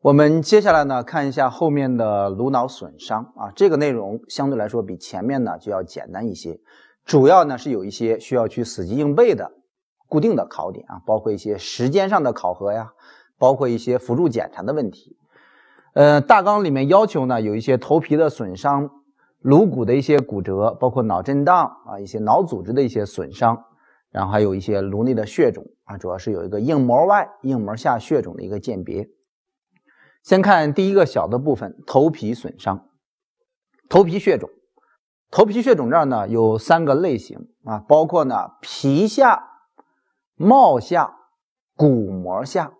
我们接下来呢，看一下后面的颅脑损伤啊，这个内容相对来说比前面呢就要简单一些，主要呢是有一些需要去死记硬背的固定的考点啊，包括一些时间上的考核呀，包括一些辅助检查的问题。呃，大纲里面要求呢，有一些头皮的损伤、颅骨的一些骨折，包括脑震荡啊，一些脑组织的一些损伤，然后还有一些颅内的血肿啊，主要是有一个硬膜外、硬膜下血肿的一个鉴别。先看第一个小的部分，头皮损伤，头皮血肿。头皮血肿这儿呢有三个类型啊，包括呢皮下、帽下、骨膜下，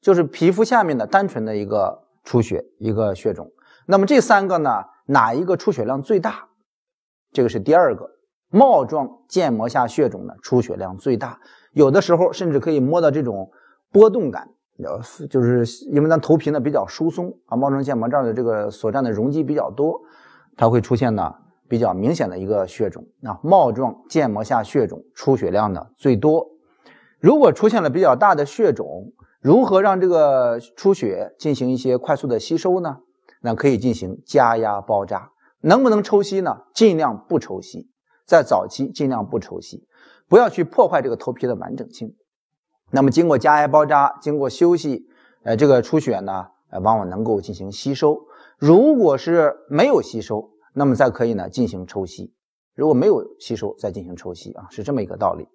就是皮肤下面的单纯的一个出血，一个血肿。那么这三个呢，哪一个出血量最大？这个是第二个，帽状腱膜下血肿呢出血量最大，有的时候甚至可以摸到这种波动感。呃，就是因为咱头皮呢比较疏松啊，帽状腱膜这儿的这个所占的容积比较多，它会出现呢比较明显的一个血肿啊，帽状腱膜下血肿出血量呢最多。如果出现了比较大的血肿，如何让这个出血进行一些快速的吸收呢？那可以进行加压包扎。能不能抽吸呢？尽量不抽吸，在早期尽量不抽吸，不要去破坏这个头皮的完整性。那么经过加压包扎，经过休息，呃，这个出血呢，呃，往往能够进行吸收。如果是没有吸收，那么再可以呢进行抽吸。如果没有吸收，再进行抽吸啊，是这么一个道理。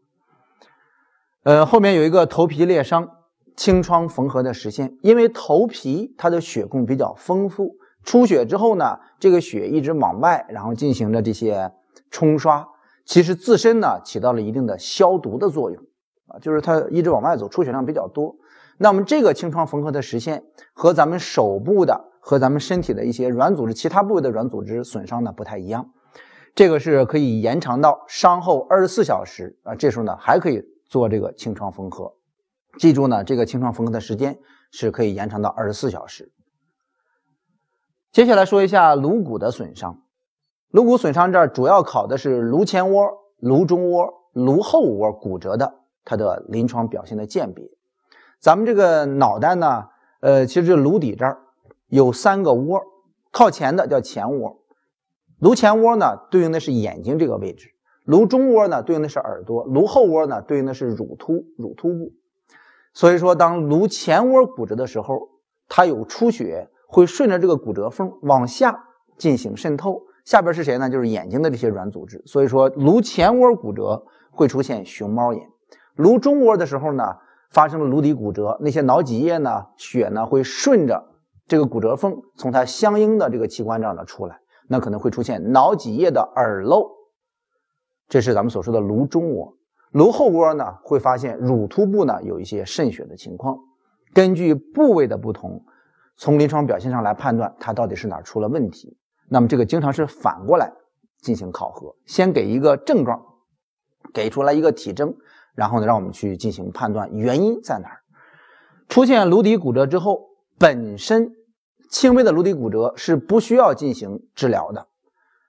呃，后面有一个头皮裂伤，清创缝合的实现。因为头皮它的血供比较丰富，出血之后呢，这个血一直往外，然后进行着这些冲刷，其实自身呢起到了一定的消毒的作用。就是它一直往外走，出血量比较多。那么这个清创缝合的实现和咱们手部的和咱们身体的一些软组织、其他部位的软组织损伤呢不太一样。这个是可以延长到伤后二十四小时啊，这时候呢还可以做这个清创缝合。记住呢，这个清创缝合的时间是可以延长到二十四小时。接下来说一下颅骨的损伤。颅骨损伤这儿主要考的是颅前窝、颅中窝、颅后窝骨折的。它的临床表现的鉴别，咱们这个脑袋呢，呃，其实颅底这儿有三个窝，靠前的叫前窝，颅前窝呢对应的是眼睛这个位置，颅中窝呢对应的是耳朵，颅后窝呢对应的是乳突乳突部。所以说，当颅前窝骨折的时候，它有出血，会顺着这个骨折缝往下进行渗透，下边是谁呢？就是眼睛的这些软组织。所以说，颅前窝骨折会出现熊猫眼。颅中窝的时候呢，发生了颅底骨折，那些脑脊液呢，血呢会顺着这个骨折缝，从它相应的这个器官这儿呢出来，那可能会出现脑脊液的耳漏，这是咱们所说的颅中窝。颅后窝呢，会发现乳突部呢有一些渗血的情况。根据部位的不同，从临床表现上来判断它到底是哪出了问题。那么这个经常是反过来进行考核，先给一个症状，给出来一个体征。然后呢，让我们去进行判断原因在哪儿。出现颅底骨折之后，本身轻微的颅底骨折是不需要进行治疗的。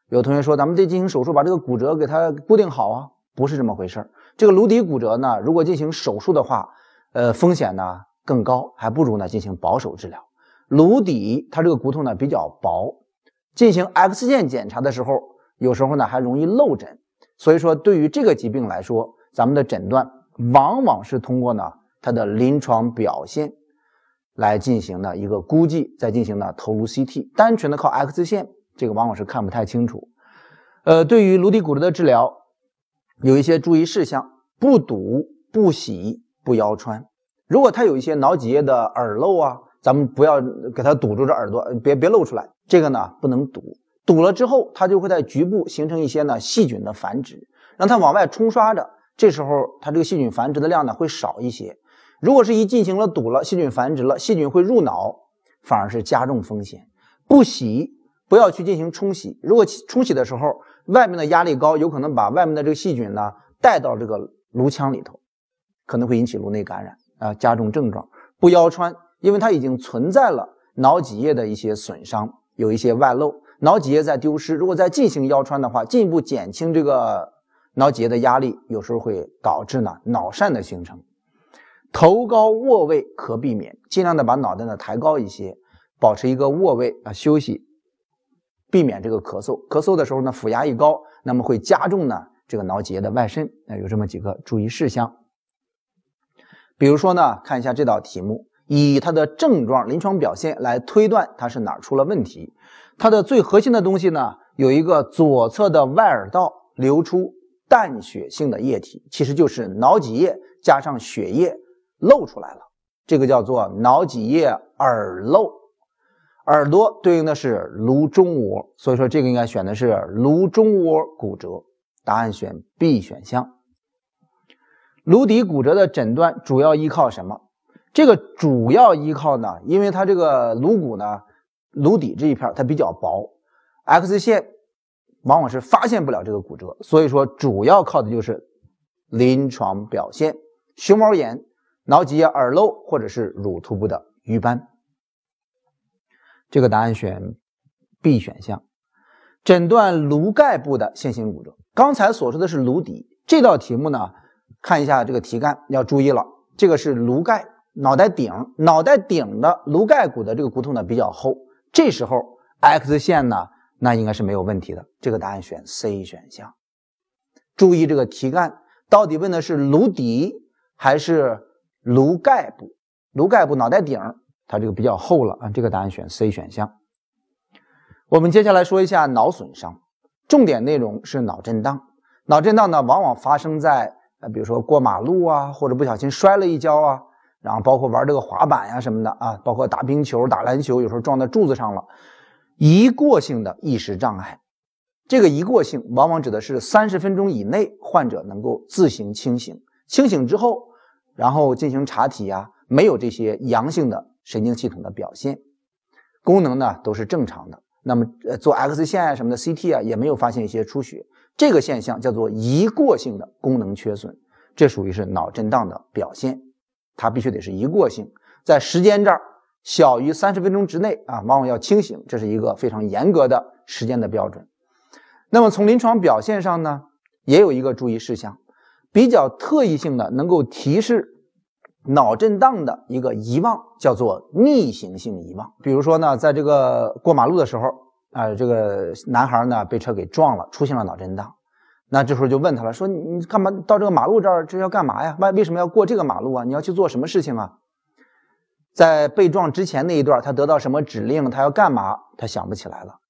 有同学说，咱们得进行手术把这个骨折给它固定好啊？不是这么回事儿。这个颅底骨折呢，如果进行手术的话，呃，风险呢更高，还不如呢进行保守治疗。颅底它这个骨头呢比较薄，进行 X 线检查的时候，有时候呢还容易漏诊。所以说，对于这个疾病来说，咱们的诊断往往是通过呢它的临床表现来进行的一个估计，再进行呢头颅 CT，单纯的靠 X 线，这个往往是看不太清楚。呃，对于颅底骨折的治疗，有一些注意事项：不堵、不洗、不腰穿。如果他有一些脑脊液的耳漏啊，咱们不要给他堵住这耳朵，别别露出来。这个呢不能堵，堵了之后，它就会在局部形成一些呢细菌的繁殖，让它往外冲刷着。这时候，它这个细菌繁殖的量呢会少一些。如果是一进行了堵了，细菌繁殖了，细菌会入脑，反而是加重风险。不洗，不要去进行冲洗。如果冲洗的时候，外面的压力高，有可能把外面的这个细菌呢带到这个颅腔里头，可能会引起颅内感染啊，加重症状。不腰穿，因为它已经存在了脑脊液的一些损伤，有一些外漏，脑脊液在丢失。如果再进行腰穿的话，进一步减轻这个。脑脊液的压力有时候会导致呢脑疝的形成，头高卧位可避免，尽量的把脑袋呢抬高一些，保持一个卧位啊休息，避免这个咳嗽。咳嗽的时候呢，腹压一高，那么会加重呢这个脑脊液的外渗。那有这么几个注意事项。比如说呢，看一下这道题目，以它的症状、临床表现来推断它是哪出了问题。它的最核心的东西呢，有一个左侧的外耳道流出淡血性的液体，其实就是脑脊液加上血液。露出来了，这个叫做脑脊液耳漏，耳朵对应的是颅中窝，所以说这个应该选的是颅中窝骨折，答案选 B 选项。颅底骨折的诊断主要依靠什么？这个主要依靠呢，因为它这个颅骨呢，颅底这一片它比较薄，X 线往往是发现不了这个骨折，所以说主要靠的就是临床表现，熊猫眼。脑脊液耳漏或者是乳突部的瘀斑，这个答案选 B 选项。诊断颅盖部的线性骨折，刚才所说的是颅底，这道题目呢，看一下这个题干要注意了，这个是颅盖，脑袋顶，脑袋顶的颅盖骨的这个骨头呢比较厚，这时候 X 线呢，那应该是没有问题的，这个答案选 C 选项。注意这个题干到底问的是颅底还是？颅盖部，颅盖部脑袋顶，它这个比较厚了啊，这个答案选 C 选项。我们接下来说一下脑损伤，重点内容是脑震荡。脑震荡呢，往往发生在呃，比如说过马路啊，或者不小心摔了一跤啊，然后包括玩这个滑板呀什么的啊，包括打冰球、打篮球，有时候撞在柱子上了，一过性的意识障碍。这个一过性往往指的是三十分钟以内患者能够自行清醒，清醒之后。然后进行查体呀，没有这些阳性的神经系统的表现，功能呢都是正常的。那么呃做 X 线啊什么的 CT 啊也没有发现一些出血，这个现象叫做一过性的功能缺损，这属于是脑震荡的表现，它必须得是一过性，在时间这儿小于三十分钟之内啊，往往要清醒，这是一个非常严格的时间的标准。那么从临床表现上呢，也有一个注意事项。比较特异性的能够提示脑震荡的一个遗忘，叫做逆行性遗忘。比如说呢，在这个过马路的时候，啊，这个男孩呢被车给撞了，出现了脑震荡。那这时候就问他了，说你干嘛到这个马路这儿，这要干嘛呀？为为什么要过这个马路啊？你要去做什么事情啊？在被撞之前那一段，他得到什么指令？他要干嘛？他想不起来了。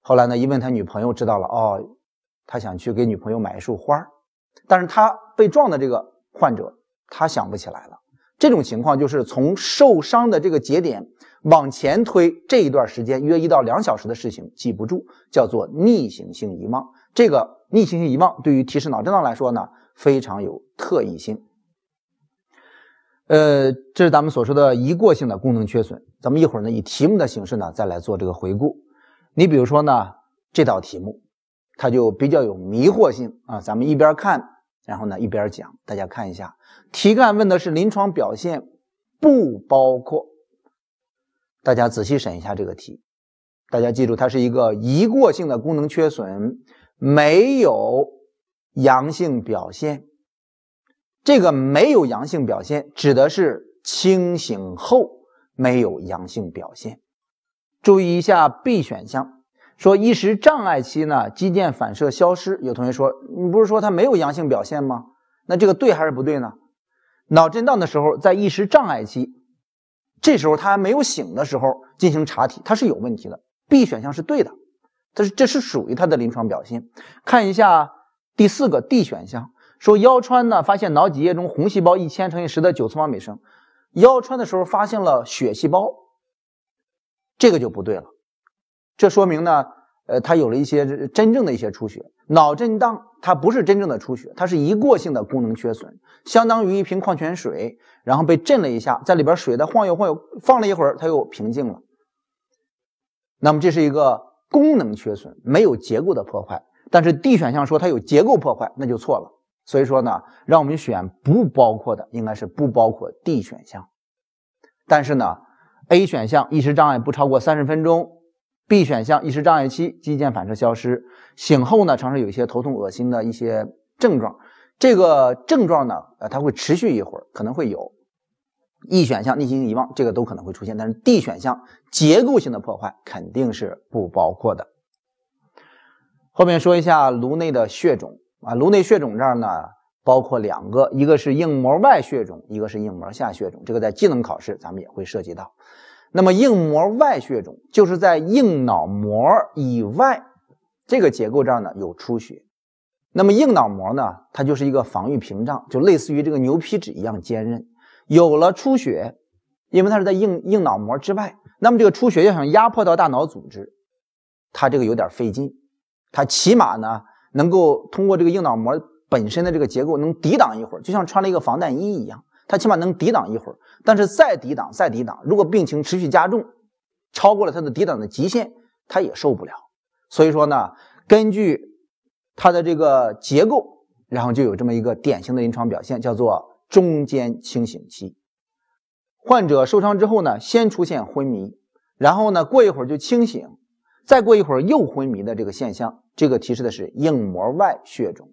后来呢，一问他女朋友知道了，哦，他想去给女朋友买一束花但是他被撞的这个患者，他想不起来了。这种情况就是从受伤的这个节点往前推这一段时间，约一到两小时的事情记不住，叫做逆行性遗忘。这个逆行性遗忘对于提示脑震荡来说呢，非常有特异性。呃，这是咱们所说的一过性的功能缺损。咱们一会儿呢，以题目的形式呢，再来做这个回顾。你比如说呢，这道题目。它就比较有迷惑性啊！咱们一边看，然后呢一边讲。大家看一下，题干问的是临床表现，不包括。大家仔细审一下这个题。大家记住，它是一个一过性的功能缺损，没有阳性表现。这个没有阳性表现，指的是清醒后没有阳性表现。注意一下 B 选项。说意识障碍期呢，肌腱反射消失。有同学说，你不是说他没有阳性表现吗？那这个对还是不对呢？脑震荡的时候，在意识障碍期，这时候他还没有醒的时候进行查体，他是有问题的。B 选项是对的，这是这是属于他的临床表现。看一下第四个 D 选项，说腰穿呢，发现脑脊液中红细胞一千乘以十的九次方每升，腰穿的时候发现了血细胞，这个就不对了。这说明呢，呃，他有了一些真正的一些出血，脑震荡它不是真正的出血，它是一过性的功能缺损，相当于一瓶矿泉水，然后被震了一下，在里边水在晃悠晃悠，放了一会儿它又平静了。那么这是一个功能缺损，没有结构的破坏。但是 D 选项说它有结构破坏，那就错了。所以说呢，让我们选不包括的，应该是不包括 D 选项。但是呢，A 选项意识障碍不超过三十分钟。B 选项意识障碍期肌腱反射消失，醒后呢，常常有一些头痛、恶心的一些症状。这个症状呢，呃，它会持续一会儿，可能会有。E 选项逆行遗忘这个都可能会出现，但是 D 选项结构性的破坏肯定是不包括的。后面说一下颅内的血肿啊，颅内血肿这儿呢包括两个，一个是硬膜外血肿，一个是硬膜下血肿，这个在技能考试咱们也会涉及到。那么硬膜外血肿就是在硬脑膜以外这个结构这儿呢有出血。那么硬脑膜呢，它就是一个防御屏障，就类似于这个牛皮纸一样坚韧。有了出血，因为它是在硬硬脑膜之外，那么这个出血要想压迫到大脑组织，它这个有点费劲。它起码呢能够通过这个硬脑膜本身的这个结构能抵挡一会儿，就像穿了一个防弹衣一样，它起码能抵挡一会儿。但是再抵挡再抵挡，如果病情持续加重，超过了它的抵挡的极限，它也受不了。所以说呢，根据它的这个结构，然后就有这么一个典型的临床表现，叫做。中间清醒期，患者受伤之后呢，先出现昏迷，然后呢，过一会儿就清醒，再过一会儿又昏迷的这个现象，这个提示的是硬膜外血肿。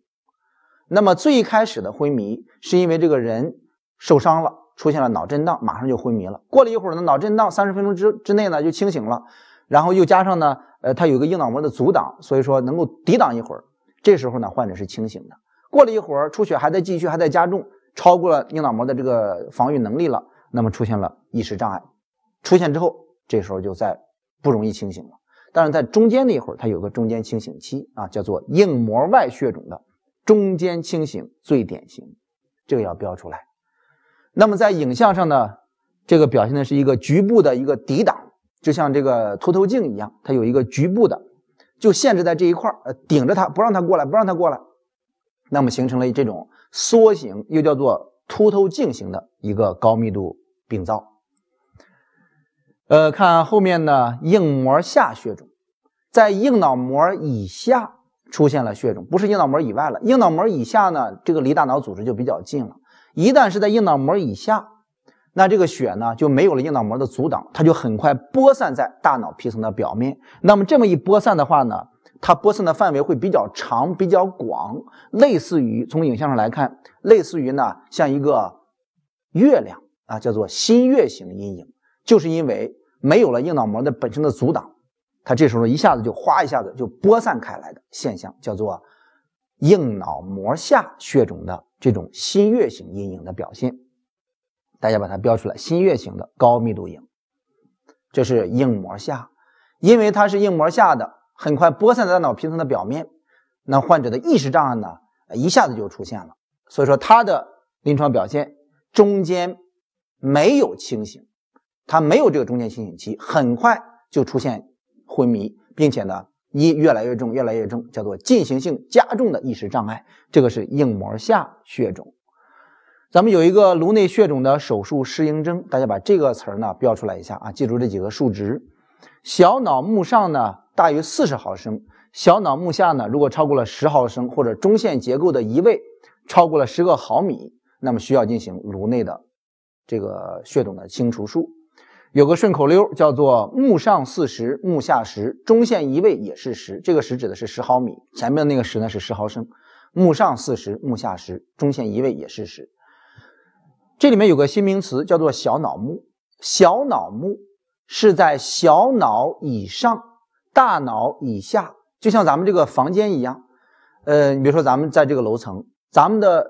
那么最开始的昏迷是因为这个人受伤了，出现了脑震荡，马上就昏迷了。过了一会儿呢，脑震荡三十分钟之之内呢就清醒了，然后又加上呢，呃，他有个硬脑膜的阻挡，所以说能够抵挡一会儿。这时候呢，患者是清醒的。过了一会儿，出血还在继续，还在加重。超过了硬脑膜的这个防御能力了，那么出现了意识障碍，出现之后，这时候就再不容易清醒了。但是在中间那一会儿，它有个中间清醒期啊，叫做硬膜外血肿的中间清醒最典型，这个要标出来。那么在影像上呢，这个表现的是一个局部的一个抵挡，就像这个凸透镜一样，它有一个局部的，就限制在这一块儿呃，顶着它不让它过来，不让它过来，那么形成了这种。缩形又叫做凸透镜型的一个高密度病灶。呃，看后面呢，硬膜下血肿，在硬脑膜以下出现了血肿，不是硬脑膜以外了。硬脑膜以下呢，这个离大脑组织就比较近了。一旦是在硬脑膜以下，那这个血呢就没有了硬脑膜的阻挡，它就很快播散在大脑皮层的表面。那么这么一播散的话呢？它播散的范围会比较长、比较广，类似于从影像上来看，类似于呢像一个月亮啊，叫做新月形阴影，就是因为没有了硬脑膜的本身的阻挡，它这时候一下子就哗一下子就播散开来的现象，叫做硬脑膜下血肿的这种新月形阴影的表现。大家把它标出来，新月形的高密度影，这是硬膜下，因为它是硬膜下的。很快播散在大脑皮层的表面，那患者的意识障碍呢，一下子就出现了。所以说他的临床表现中间没有清醒，他没有这个中间清醒期，很快就出现昏迷，并且呢，一越来越重，越来越重，叫做进行性加重的意识障碍。这个是硬膜下血肿。咱们有一个颅内血肿的手术适应症，大家把这个词儿呢标出来一下啊，记住这几个数值。小脑目上呢？大于四十毫升，小脑目下呢，如果超过了十毫升，或者中线结构的移位超过了十个毫米，那么需要进行颅内的这个血肿的清除术。有个顺口溜叫做“目上四十，目下十，中线移位也是十”，这个十指的是十毫米，前面那个十呢是十毫升。目上四十，目下十，中线移位也是十。这里面有个新名词叫做小脑目，小脑目是在小脑以上。大脑以下，就像咱们这个房间一样，呃，你比如说咱们在这个楼层，咱们的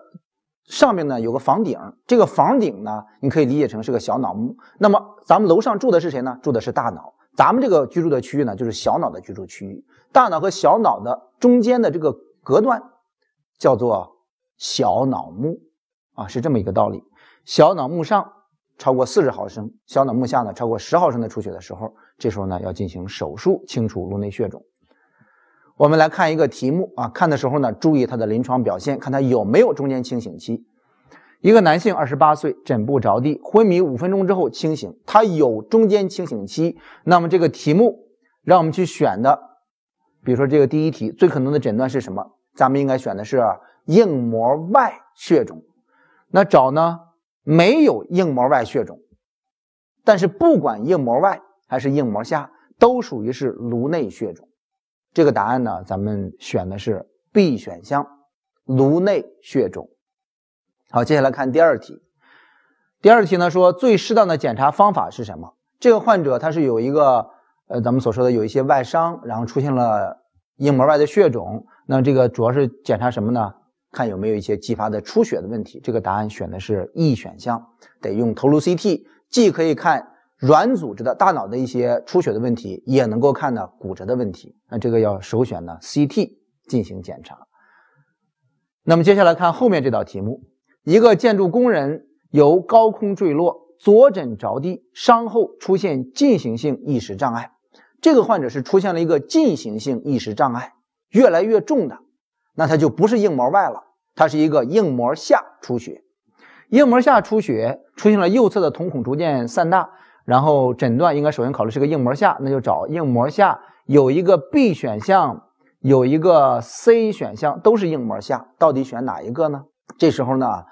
上面呢有个房顶，这个房顶呢，你可以理解成是个小脑目。那么咱们楼上住的是谁呢？住的是大脑。咱们这个居住的区域呢，就是小脑的居住区域。大脑和小脑的中间的这个隔断叫做小脑目啊，是这么一个道理。小脑目上超过四十毫升，小脑目下呢超过十毫升的出血的时候。这时候呢，要进行手术清除颅内血肿。我们来看一个题目啊，看的时候呢，注意他的临床表现，看他有没有中间清醒期。一个男性，二十八岁，枕部着地，昏迷五分钟之后清醒，他有中间清醒期。那么这个题目让我们去选的，比如说这个第一题，最可能的诊断是什么？咱们应该选的是硬膜外血肿。那找呢，没有硬膜外血肿，但是不管硬膜外。还是硬膜下都属于是颅内血肿，这个答案呢，咱们选的是 B 选项，颅内血肿。好，接下来看第二题。第二题呢说最适当的检查方法是什么？这个患者他是有一个呃咱们所说的有一些外伤，然后出现了硬膜外的血肿，那这个主要是检查什么呢？看有没有一些继发的出血的问题。这个答案选的是 E 选项，得用头颅 CT，既可以看软组织的大脑的一些出血的问题，也能够看呢骨折的问题。那这个要首选呢 CT 进行检查。那么接下来看后面这道题目：一个建筑工人由高空坠落，左枕着地，伤后出现进行性意识障碍。这个患者是出现了一个进行性意识障碍，越来越重的。那它就不是硬膜外了，它是一个硬膜下出血。硬膜下出血出现了右侧的瞳孔逐渐散大，然后诊断应该首先考虑是个硬膜下，那就找硬膜下有一个 B 选项，有一个 C 选项，都是硬膜下，到底选哪一个呢？这时候呢，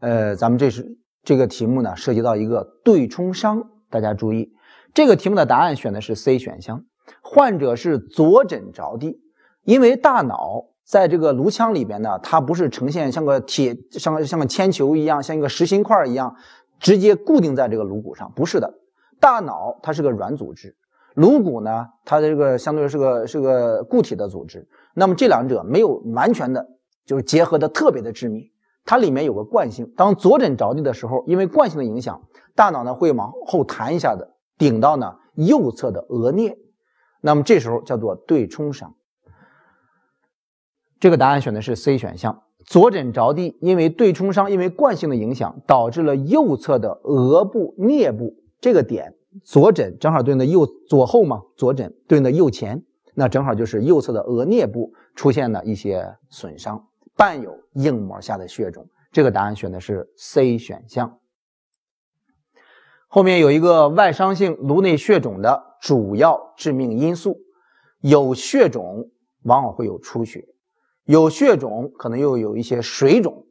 呃，咱们这是这个题目呢涉及到一个对冲伤，大家注意，这个题目的答案选的是 C 选项，患者是左枕着地，因为大脑。在这个颅腔里边呢，它不是呈现像个铁、像个像个铅球一样，像一个实心块一样，直接固定在这个颅骨上，不是的。大脑它是个软组织，颅骨呢，它的这个相对是个是个固体的组织。那么这两者没有完全的，就是结合的特别的致密，它里面有个惯性。当左枕着地的时候，因为惯性的影响，大脑呢会往后弹一下子，顶到呢右侧的额颞，那么这时候叫做对冲伤。这个答案选的是 C 选项，左枕着地，因为对冲伤，因为惯性的影响，导致了右侧的额部、颞部这个点，左枕正好对应的右左后嘛，左枕对应的右前，那正好就是右侧的额颞部出现了一些损伤，伴有硬膜下的血肿。这个答案选的是 C 选项。后面有一个外伤性颅内血肿的主要致命因素，有血肿往往会有出血。有血肿，可能又有一些水肿，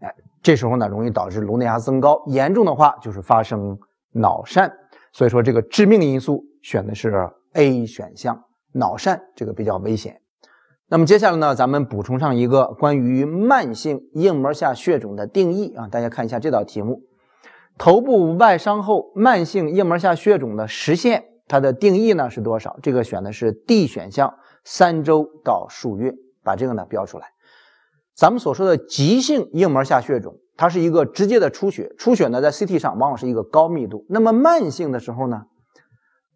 哎，这时候呢，容易导致颅内压增高，严重的话就是发生脑疝。所以说，这个致命因素选的是 A 选项，脑疝这个比较危险。那么接下来呢，咱们补充上一个关于慢性硬膜下血肿的定义啊，大家看一下这道题目：头部外伤后慢性硬膜下血肿的时限，它的定义呢是多少？这个选的是 D 选项，三周到数月。把这个呢标出来，咱们所说的急性硬膜下血肿，它是一个直接的出血，出血呢在 CT 上往往是一个高密度。那么慢性的时候呢，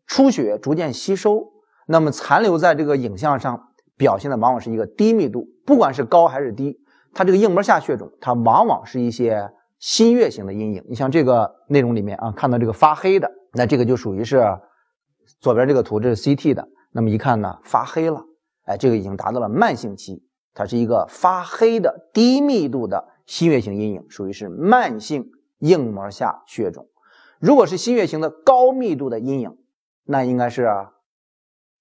出血逐渐吸收，那么残留在这个影像上表现的往往是一个低密度，不管是高还是低，它这个硬膜下血肿，它往往是一些新月型的阴影。你像这个内容里面啊，看到这个发黑的，那这个就属于是左边这个图，这是 CT 的，那么一看呢发黑了。哎，这个已经达到了慢性期，它是一个发黑的低密度的新月型阴影，属于是慢性硬膜下血肿。如果是新月型的高密度的阴影，那应该是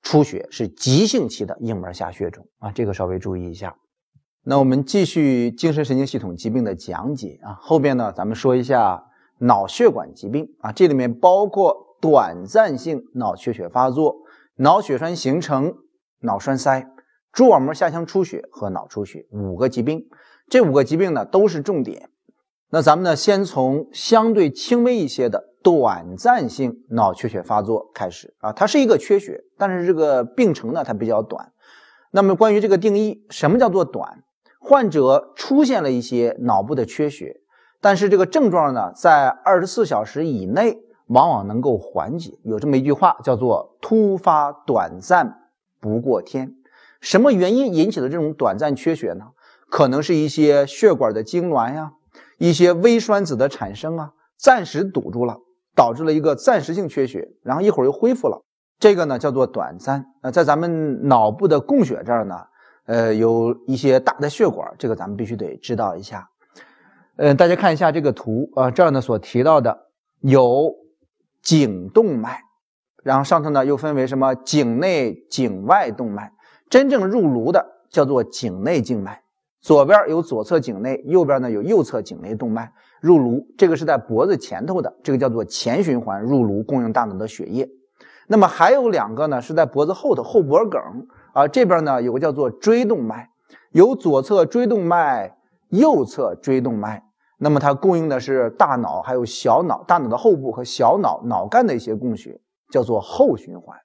出血，是急性期的硬膜下血肿啊，这个稍微注意一下。那我们继续精神神经系统疾病的讲解啊，后边呢咱们说一下脑血管疾病啊，这里面包括短暂性脑缺血发作、脑血栓形成。脑栓塞、蛛网膜下腔出血和脑出血五个疾病，这五个疾病呢都是重点。那咱们呢先从相对轻微一些的短暂性脑缺血发作开始啊，它是一个缺血，但是这个病程呢它比较短。那么关于这个定义，什么叫做短？患者出现了一些脑部的缺血，但是这个症状呢在二十四小时以内往往能够缓解。有这么一句话叫做突发短暂。不过天，什么原因引起的这种短暂缺血呢？可能是一些血管的痉挛呀，一些微栓子的产生啊，暂时堵住了，导致了一个暂时性缺血，然后一会儿又恢复了。这个呢叫做短暂。呃，在咱们脑部的供血这儿呢，呃，有一些大的血管，这个咱们必须得知道一下。呃，大家看一下这个图啊，这儿呢所提到的有颈动脉。然后上头呢又分为什么颈内、颈外动脉，真正入颅的叫做颈内静脉，左边有左侧颈内，右边呢有右侧颈内动脉入颅，这个是在脖子前头的，这个叫做前循环入颅，供应大脑的血液。那么还有两个呢是在脖子后头后脖梗啊，这边呢有个叫做椎动脉，有左侧椎动脉、右侧椎动脉，那么它供应的是大脑还有小脑，大脑的后部和小脑脑干的一些供血，叫做后循环。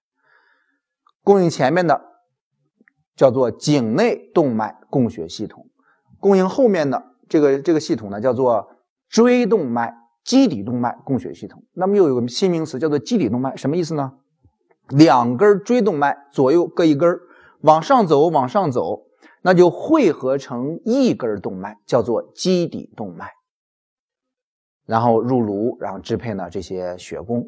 供应前面的叫做颈内动脉供血系统，供应后面的这个这个系统呢叫做椎动脉基底动脉供血系统。那么又有个新名词叫做基底动脉，什么意思呢？两根椎动脉左右各一根，往上走往上走，那就汇合成一根动脉，叫做基底动脉。然后入颅，然后支配呢这些血供，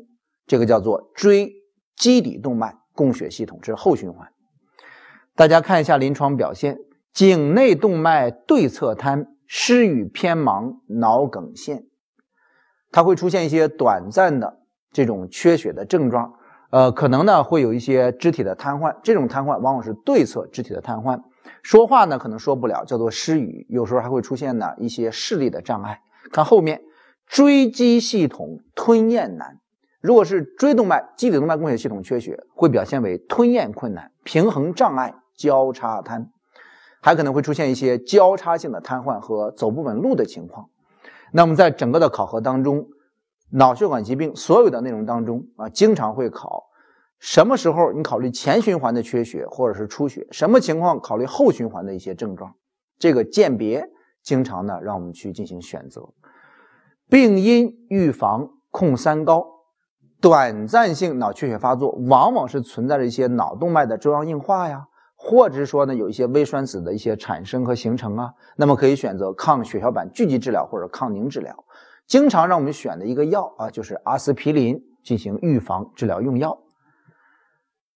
这个叫做椎基底动脉供血系统，这是后循环。大家看一下临床表现：颈内动脉对侧瘫、失语偏盲、脑梗陷，它会出现一些短暂的这种缺血的症状，呃，可能呢会有一些肢体的瘫痪，这种瘫痪往往是对侧肢体的瘫痪，说话呢可能说不了，叫做失语，有时候还会出现呢一些视力的障碍。看后面。椎基系统吞咽难，如果是椎动脉、基底动脉供血系统缺血，会表现为吞咽困难、平衡障碍、交叉瘫，还可能会出现一些交叉性的瘫痪和走不稳路的情况。那么在整个的考核当中，脑血管疾病所有的内容当中啊，经常会考什么时候你考虑前循环的缺血或者是出血，什么情况考虑后循环的一些症状，这个鉴别经常呢让我们去进行选择。病因预防控三高，短暂性脑缺血发作往往是存在着一些脑动脉的粥样硬化呀，或者说呢有一些微栓子的一些产生和形成啊，那么可以选择抗血小板聚集治疗或者抗凝治疗。经常让我们选的一个药啊，就是阿司匹林进行预防治疗用药。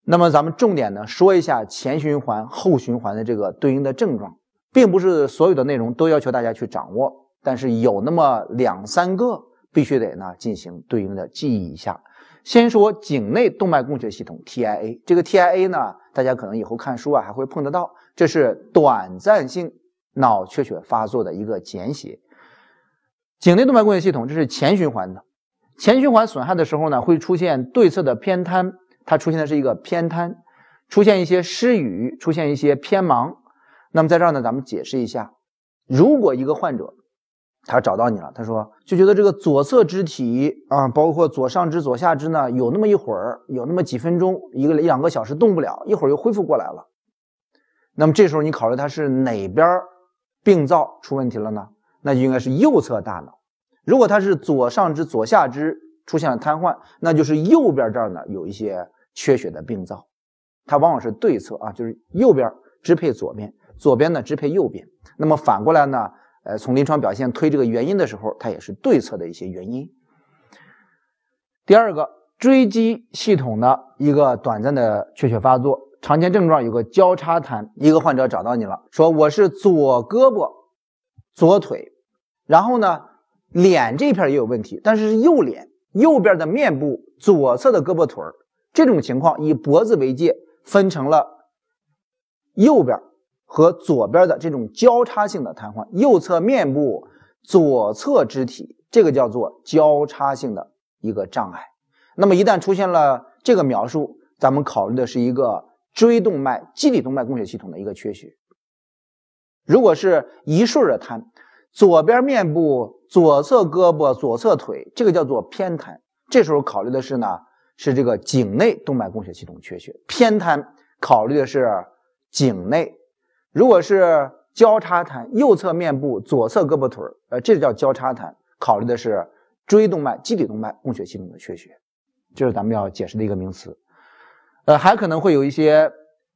那么咱们重点呢说一下前循环、后循环的这个对应的症状，并不是所有的内容都要求大家去掌握。但是有那么两三个必须得呢进行对应的记忆一下。先说颈内动脉供血系统 TIA，这个 TIA 呢，大家可能以后看书啊还会碰得到，这是短暂性脑缺血发作的一个简写。颈内动脉供血系统这是前循环的，前循环损害的时候呢，会出现对侧的偏瘫，它出现的是一个偏瘫，出现一些失语，出现一些偏盲。那么在这儿呢，咱们解释一下，如果一个患者。他找到你了，他说就觉得这个左侧肢体啊，包括左上肢、左下肢呢，有那么一会儿，有那么几分钟，一个一两个小时动不了，一会儿又恢复过来了。那么这时候你考虑他是哪边病灶出问题了呢？那就应该是右侧大脑。如果他是左上肢、左下肢出现了瘫痪，那就是右边这儿呢有一些缺血的病灶。它往往是对侧啊，就是右边支配左边，左边呢支配右边。那么反过来呢？呃，从临床表现推这个原因的时候，它也是对策的一些原因。第二个，椎基系统的一个短暂的缺血发作，常见症状有个交叉瘫。一个患者找到你了，说我是左胳膊、左腿，然后呢，脸这片也有问题，但是是右脸，右边的面部左侧的胳膊腿，这种情况以脖子为界，分成了右边。和左边的这种交叉性的瘫痪，右侧面部、左侧肢体，这个叫做交叉性的一个障碍。那么一旦出现了这个描述，咱们考虑的是一个椎动脉基底动脉供血系统的一个缺血。如果是一顺的瘫，左边面部、左侧胳膊、左侧腿，这个叫做偏瘫。这时候考虑的是呢，是这个颈内动脉供血系统缺血。偏瘫考虑的是颈内。如果是交叉瘫，右侧面部、左侧胳膊腿儿，呃，这叫交叉瘫，考虑的是椎动脉、基底动脉供血系统的缺血，这是咱们要解释的一个名词。呃，还可能会有一些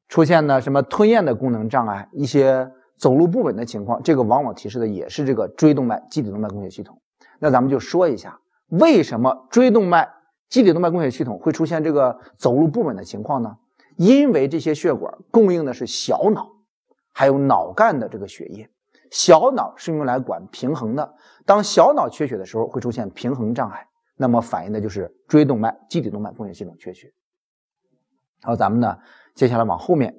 出现呢，什么吞咽的功能障碍，一些走路不稳的情况，这个往往提示的也是这个椎动脉、基底动脉供血系统。那咱们就说一下，为什么椎动脉、基底动脉供血系统会出现这个走路不稳的情况呢？因为这些血管供应的是小脑。还有脑干的这个血液，小脑是用来管平衡的。当小脑缺血的时候，会出现平衡障碍，那么反映的就是椎动脉、基底动脉供血系统缺血。好，咱们呢，接下来往后面